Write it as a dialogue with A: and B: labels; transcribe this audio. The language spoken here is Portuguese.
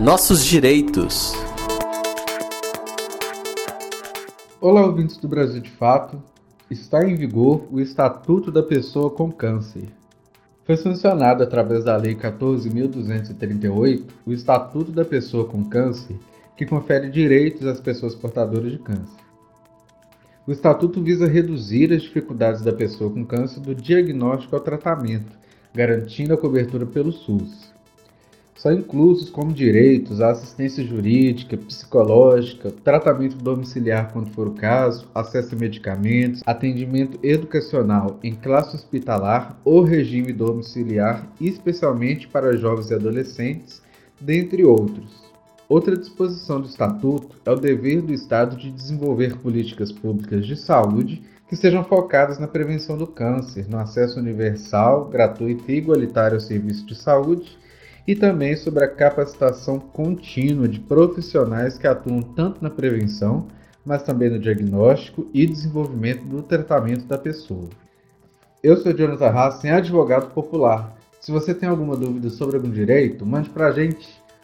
A: Nossos direitos.
B: Olá, ouvintes do Brasil de Fato. Está em vigor o Estatuto da Pessoa com Câncer. Foi sancionado através da Lei 14.238 o Estatuto da Pessoa com Câncer, que confere direitos às pessoas portadoras de câncer. O Estatuto visa reduzir as dificuldades da pessoa com câncer do diagnóstico ao tratamento, garantindo a cobertura pelo SUS. São inclusos como direitos a assistência jurídica, psicológica, tratamento domiciliar quando for o caso, acesso a medicamentos, atendimento educacional em classe hospitalar ou regime domiciliar, especialmente para jovens e adolescentes, dentre outros. Outra disposição do Estatuto é o dever do Estado de desenvolver políticas públicas de saúde que sejam focadas na prevenção do câncer, no acesso universal, gratuito e igualitário ao serviço de saúde e também sobre a capacitação contínua de profissionais que atuam tanto na prevenção, mas também no diagnóstico e desenvolvimento do tratamento da pessoa. Eu sou Jonathan Hassen, advogado popular. Se você tem alguma dúvida sobre algum direito, mande para a gente.